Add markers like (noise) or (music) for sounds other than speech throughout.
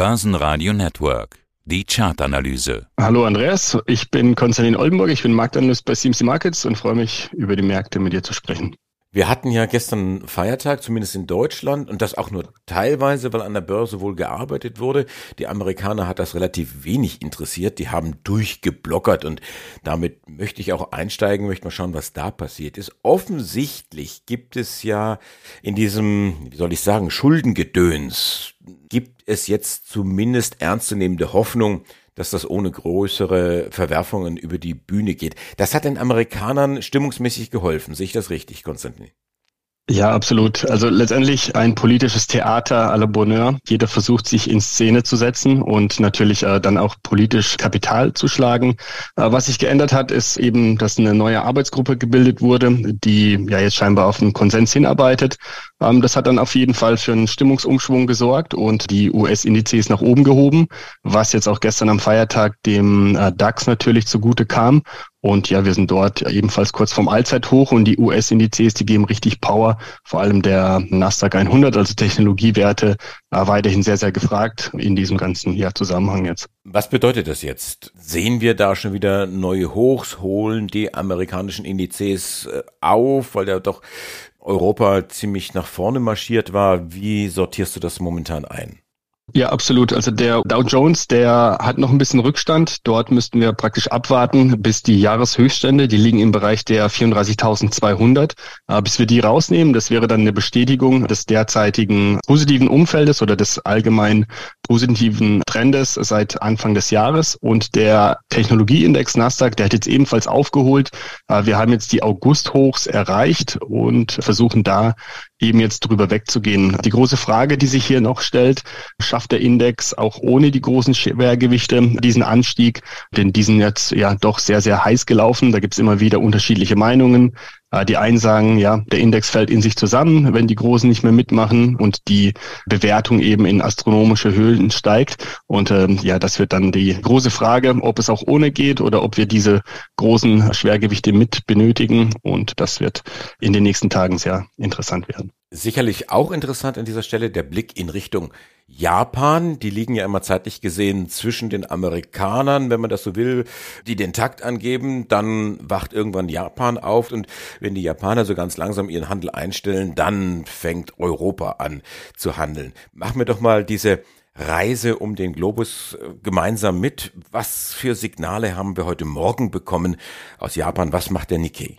Börsenradio Network. Die Chartanalyse. Hallo Andreas, ich bin Konstantin Oldenburg, ich bin Marktanalyst bei CMC Markets und freue mich, über die Märkte mit dir zu sprechen. Wir hatten ja gestern Feiertag, zumindest in Deutschland, und das auch nur teilweise, weil an der Börse wohl gearbeitet wurde. Die Amerikaner hat das relativ wenig interessiert, die haben durchgeblockert und damit möchte ich auch einsteigen, möchte mal schauen, was da passiert ist. Offensichtlich gibt es ja in diesem, wie soll ich sagen, Schuldengedöns, gibt es jetzt zumindest ernstzunehmende Hoffnung, dass das ohne größere Verwerfungen über die Bühne geht. Das hat den Amerikanern stimmungsmäßig geholfen. Sehe ich das richtig, Konstantin? Ja, absolut. Also letztendlich ein politisches Theater à la Bonheur. Jeder versucht, sich in Szene zu setzen und natürlich äh, dann auch politisch Kapital zu schlagen. Äh, was sich geändert hat, ist eben, dass eine neue Arbeitsgruppe gebildet wurde, die ja jetzt scheinbar auf einen Konsens hinarbeitet. Ähm, das hat dann auf jeden Fall für einen Stimmungsumschwung gesorgt und die US-Indizes nach oben gehoben, was jetzt auch gestern am Feiertag dem äh, DAX natürlich zugute kam und ja, wir sind dort ebenfalls kurz vom Allzeithoch und die US-Indizes, die geben richtig Power. Vor allem der Nasdaq 100, also Technologiewerte, weiterhin sehr, sehr gefragt in diesem ganzen ja, Zusammenhang jetzt. Was bedeutet das jetzt? Sehen wir da schon wieder neue Hochs? Holen die amerikanischen Indizes äh, auf, weil ja doch Europa ziemlich nach vorne marschiert war? Wie sortierst du das momentan ein? Ja, absolut. Also der Dow Jones, der hat noch ein bisschen Rückstand. Dort müssten wir praktisch abwarten, bis die Jahreshöchststände, die liegen im Bereich der 34.200, äh, bis wir die rausnehmen. Das wäre dann eine Bestätigung des derzeitigen positiven Umfeldes oder des allgemein positiven Trendes seit Anfang des Jahres. Und der Technologieindex Nasdaq, der hat jetzt ebenfalls aufgeholt. Äh, wir haben jetzt die August-Hochs erreicht und versuchen da eben jetzt drüber wegzugehen. Die große Frage, die sich hier noch stellt, schafft der Index auch ohne die großen Schwergewichte diesen Anstieg? Denn die sind jetzt ja doch sehr, sehr heiß gelaufen. Da gibt es immer wieder unterschiedliche Meinungen. Äh, die einen sagen, ja, der Index fällt in sich zusammen, wenn die Großen nicht mehr mitmachen und die Bewertung eben in astronomische Höhen steigt. Und ähm, ja, das wird dann die große Frage, ob es auch ohne geht oder ob wir diese großen Schwergewichte mit benötigen. Und das wird in den nächsten Tagen sehr interessant werden. Sicherlich auch interessant an dieser Stelle der Blick in Richtung Japan. Die liegen ja immer zeitlich gesehen zwischen den Amerikanern, wenn man das so will, die den Takt angeben. Dann wacht irgendwann Japan auf und wenn die Japaner so ganz langsam ihren Handel einstellen, dann fängt Europa an zu handeln. Machen wir doch mal diese Reise um den Globus äh, gemeinsam mit. Was für Signale haben wir heute Morgen bekommen aus Japan? Was macht der Nikkei?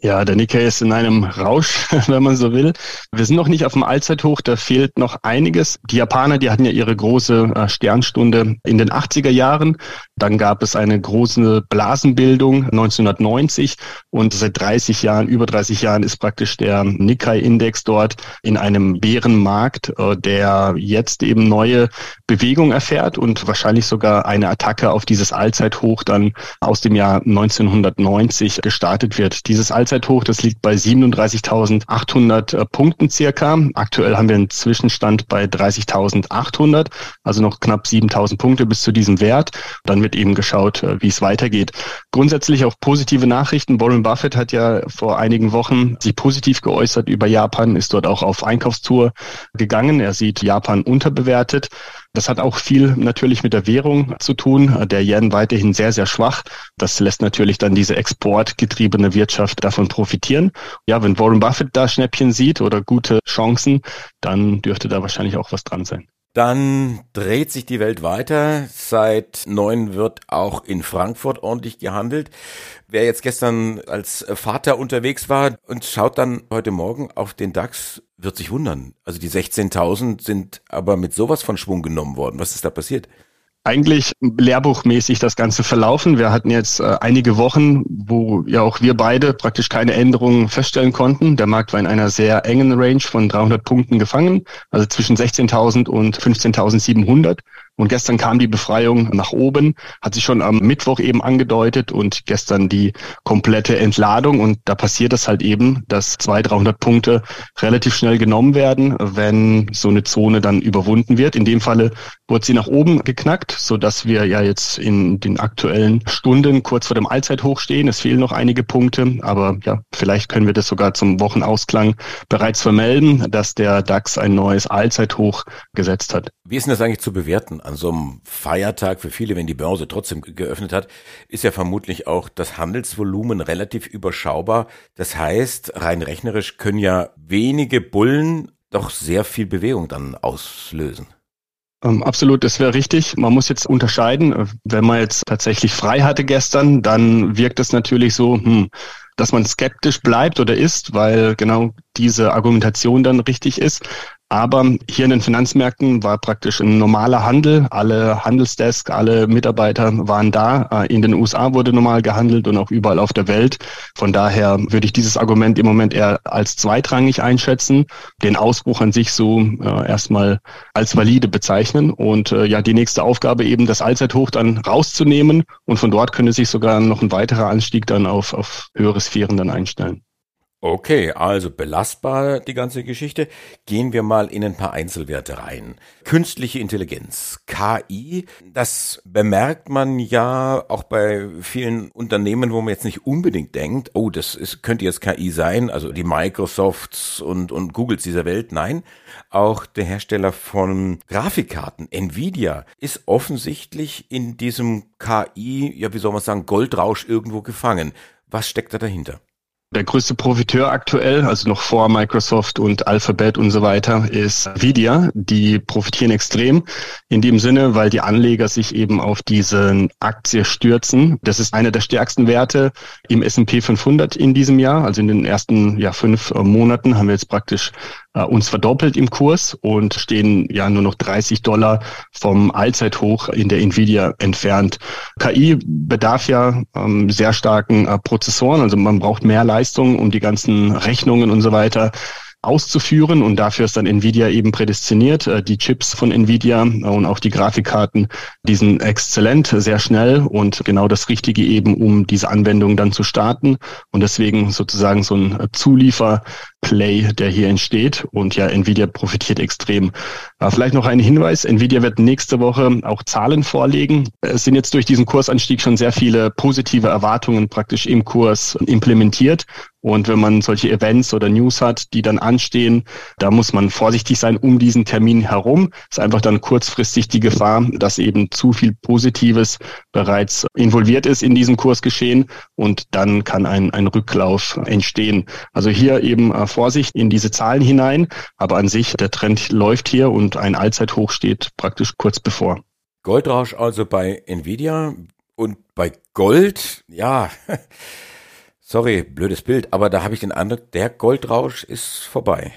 Ja, der Nikkei ist in einem Rausch, (laughs) wenn man so will. Wir sind noch nicht auf dem Allzeithoch, da fehlt noch einiges. Die Japaner, die hatten ja ihre große äh, Sternstunde in den 80er Jahren. Dann gab es eine große Blasenbildung 1990 und seit 30 Jahren, über 30 Jahren ist praktisch der Nikkei-Index dort in einem Bärenmarkt, äh, der jetzt eben neue Bewegung erfährt und wahrscheinlich sogar eine Attacke auf dieses Allzeithoch dann aus dem Jahr 1990 gestartet wird. Dieses das liegt bei 37.800 äh, Punkten circa. Aktuell haben wir einen Zwischenstand bei 30.800, also noch knapp 7.000 Punkte bis zu diesem Wert. Dann wird eben geschaut, äh, wie es weitergeht. Grundsätzlich auch positive Nachrichten. Warren Buffett hat ja vor einigen Wochen sich positiv geäußert über Japan, ist dort auch auf Einkaufstour gegangen. Er sieht Japan unterbewertet. Das hat auch viel natürlich mit der Währung zu tun. Der Yen weiterhin sehr, sehr schwach. Das lässt natürlich dann diese exportgetriebene Wirtschaft davon profitieren. Ja, wenn Warren Buffett da Schnäppchen sieht oder gute Chancen, dann dürfte da wahrscheinlich auch was dran sein. Dann dreht sich die Welt weiter. Seit neun wird auch in Frankfurt ordentlich gehandelt. Wer jetzt gestern als Vater unterwegs war und schaut dann heute Morgen auf den DAX, wird sich wundern. Also die 16.000 sind aber mit sowas von Schwung genommen worden. Was ist da passiert? Eigentlich lehrbuchmäßig das Ganze verlaufen. Wir hatten jetzt äh, einige Wochen, wo ja auch wir beide praktisch keine Änderungen feststellen konnten. Der Markt war in einer sehr engen Range von 300 Punkten gefangen, also zwischen 16.000 und 15.700. Und gestern kam die Befreiung nach oben, hat sich schon am Mittwoch eben angedeutet und gestern die komplette Entladung. Und da passiert es halt eben, dass 200, 300 Punkte relativ schnell genommen werden, wenn so eine Zone dann überwunden wird. In dem Falle wurde sie nach oben geknackt, so dass wir ja jetzt in den aktuellen Stunden kurz vor dem Allzeithoch stehen. Es fehlen noch einige Punkte, aber ja, vielleicht können wir das sogar zum Wochenausklang bereits vermelden, dass der DAX ein neues Allzeithoch gesetzt hat. Wie ist denn das eigentlich zu bewerten? An so einem Feiertag für viele, wenn die Börse trotzdem geöffnet hat, ist ja vermutlich auch das Handelsvolumen relativ überschaubar. Das heißt, rein rechnerisch können ja wenige Bullen doch sehr viel Bewegung dann auslösen. Ähm, absolut, das wäre richtig. Man muss jetzt unterscheiden. Wenn man jetzt tatsächlich frei hatte gestern, dann wirkt es natürlich so, hm, dass man skeptisch bleibt oder ist, weil genau diese Argumentation dann richtig ist. Aber hier in den Finanzmärkten war praktisch ein normaler Handel. Alle Handelsdesk, alle Mitarbeiter waren da. Äh, in den USA wurde normal gehandelt und auch überall auf der Welt. Von daher würde ich dieses Argument im Moment eher als zweitrangig einschätzen, den Ausbruch an sich so äh, erstmal als valide bezeichnen und äh, ja die nächste Aufgabe eben das Allzeithoch dann rauszunehmen und von dort könnte sich sogar noch ein weiterer Anstieg dann auf, auf höhere Sphären dann einstellen. Okay, also belastbar die ganze Geschichte. Gehen wir mal in ein paar Einzelwerte rein. Künstliche Intelligenz, KI, das bemerkt man ja auch bei vielen Unternehmen, wo man jetzt nicht unbedingt denkt, oh, das ist, könnte jetzt KI sein, also die Microsofts und, und Googles dieser Welt. Nein, auch der Hersteller von Grafikkarten, Nvidia, ist offensichtlich in diesem KI, ja, wie soll man sagen, Goldrausch irgendwo gefangen. Was steckt da dahinter? Der größte Profiteur aktuell, also noch vor Microsoft und Alphabet und so weiter, ist Nvidia. Die profitieren extrem in dem Sinne, weil die Anleger sich eben auf diese Aktie stürzen. Das ist einer der stärksten Werte im S&P 500 in diesem Jahr. Also in den ersten ja, fünf Monaten haben wir jetzt praktisch äh, uns verdoppelt im Kurs und stehen ja nur noch 30 Dollar vom Allzeithoch in der Nvidia entfernt. KI bedarf ja ähm, sehr starken äh, Prozessoren, also man braucht mehr Leistung, um die ganzen Rechnungen und so weiter auszuführen und dafür ist dann Nvidia eben prädestiniert. Äh, die Chips von Nvidia und auch die Grafikkarten, die sind exzellent, sehr schnell und genau das Richtige eben, um diese Anwendung dann zu starten und deswegen sozusagen so ein Zuliefer Play, der hier entsteht. Und ja, Nvidia profitiert extrem. Äh, vielleicht noch ein Hinweis. Nvidia wird nächste Woche auch Zahlen vorlegen. Es sind jetzt durch diesen Kursanstieg schon sehr viele positive Erwartungen praktisch im Kurs implementiert. Und wenn man solche Events oder News hat, die dann anstehen, da muss man vorsichtig sein um diesen Termin herum. Es ist einfach dann kurzfristig die Gefahr, dass eben zu viel Positives bereits involviert ist in diesem Kursgeschehen und dann kann ein, ein Rücklauf entstehen. Also hier eben äh, Vorsicht in diese Zahlen hinein. Aber an sich, der Trend läuft hier und ein Allzeithoch steht praktisch kurz bevor. Goldrausch also bei Nvidia und bei Gold, ja, (laughs) sorry, blödes Bild, aber da habe ich den Eindruck, der Goldrausch ist vorbei.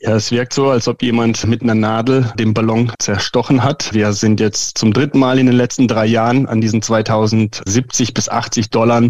Ja, es wirkt so, als ob jemand mit einer Nadel den Ballon zerstochen hat. Wir sind jetzt zum dritten Mal in den letzten drei Jahren an diesen 2070 bis 80 Dollar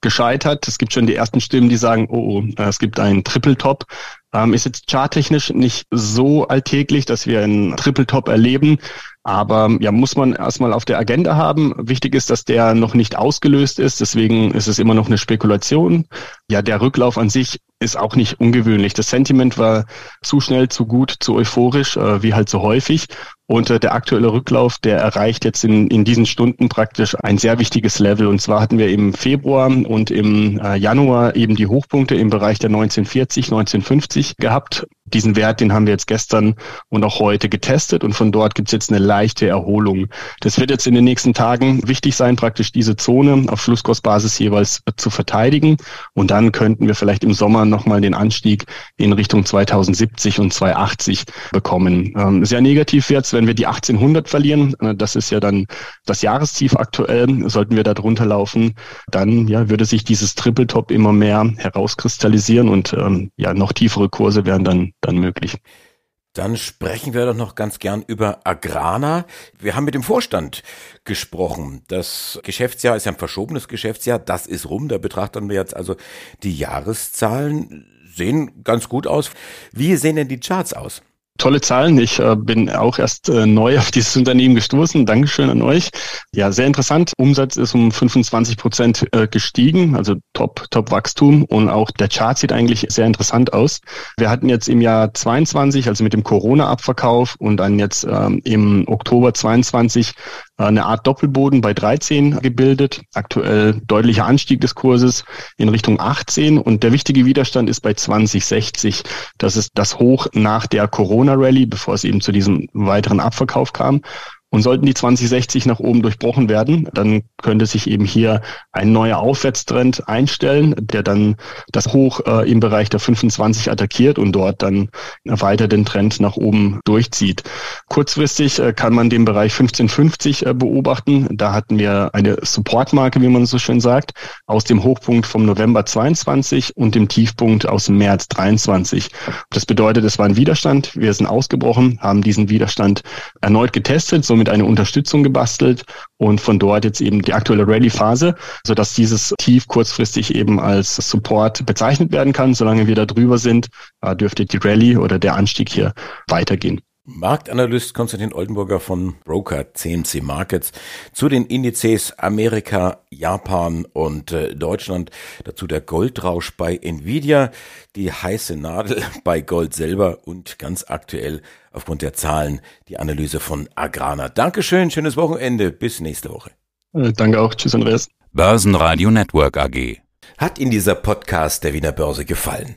gescheitert. Es gibt schon die ersten Stimmen, die sagen, oh, oh es gibt einen Triple-Top. Ähm, ist jetzt charttechnisch nicht so alltäglich, dass wir einen Triple-Top erleben. Aber ja, muss man erstmal auf der Agenda haben. Wichtig ist, dass der noch nicht ausgelöst ist. Deswegen ist es immer noch eine Spekulation. Ja, der Rücklauf an sich ist auch nicht ungewöhnlich. Das Sentiment war zu schnell, zu gut, zu euphorisch, äh, wie halt so häufig. Und äh, der aktuelle Rücklauf, der erreicht jetzt in, in diesen Stunden praktisch ein sehr wichtiges Level. Und zwar hatten wir im Februar und im äh, Januar eben die Hochpunkte im Bereich der 1940, 1950 gehabt. Diesen Wert, den haben wir jetzt gestern und auch heute getestet und von dort gibt's jetzt eine leichte Erholung. Das wird jetzt in den nächsten Tagen wichtig sein, praktisch diese Zone auf Schlusskursbasis jeweils zu verteidigen. Und dann könnten wir vielleicht im Sommer nochmal den Anstieg in Richtung 2070 und 280 bekommen. Ähm, sehr negativ wird's, wenn wir die 1800 verlieren. Äh, das ist ja dann das Jahrestief aktuell. Sollten wir da drunter laufen, dann ja, würde sich dieses Triple Top immer mehr herauskristallisieren und ähm, ja, noch tiefere Kurse wären dann dann möglich. Dann sprechen wir doch noch ganz gern über Agrana. Wir haben mit dem Vorstand gesprochen. Das Geschäftsjahr ist ja ein verschobenes Geschäftsjahr. Das ist rum. Da betrachten wir jetzt also die Jahreszahlen. Sehen ganz gut aus. Wie sehen denn die Charts aus? Tolle Zahlen. Ich äh, bin auch erst äh, neu auf dieses Unternehmen gestoßen. Dankeschön an euch. Ja, sehr interessant. Umsatz ist um 25 Prozent äh, gestiegen, also Top, Top Wachstum. Und auch der Chart sieht eigentlich sehr interessant aus. Wir hatten jetzt im Jahr 22, also mit dem Corona-Abverkauf und dann jetzt ähm, im Oktober 22 eine Art Doppelboden bei 13 gebildet. Aktuell deutlicher Anstieg des Kurses in Richtung 18 und der wichtige Widerstand ist bei 2060. Das ist das Hoch nach der Corona-Rally, bevor es eben zu diesem weiteren Abverkauf kam. Und sollten die 2060 nach oben durchbrochen werden, dann könnte sich eben hier ein neuer Aufwärtstrend einstellen, der dann das Hoch äh, im Bereich der 25 attackiert und dort dann weiter den Trend nach oben durchzieht. Kurzfristig äh, kann man den Bereich 1550 äh, beobachten. Da hatten wir eine Supportmarke, wie man so schön sagt, aus dem Hochpunkt vom November 22 und dem Tiefpunkt aus dem März 23. Das bedeutet, es war ein Widerstand. Wir sind ausgebrochen, haben diesen Widerstand erneut getestet, so somit eine Unterstützung gebastelt und von dort jetzt eben die aktuelle Rallye-Phase, sodass dieses Tief kurzfristig eben als Support bezeichnet werden kann. Solange wir da drüber sind, äh, dürfte die Rallye oder der Anstieg hier weitergehen. Marktanalyst Konstantin Oldenburger von Broker CMC Markets zu den Indizes Amerika, Japan und äh, Deutschland. Dazu der Goldrausch bei Nvidia, die heiße Nadel (laughs) bei Gold selber und ganz aktuell aufgrund der Zahlen die Analyse von Agrana. Dankeschön, schönes Wochenende, bis nächste Woche. Äh, danke auch, tschüss Andreas. Börsenradio Network AG. Hat Ihnen dieser Podcast der Wiener Börse gefallen?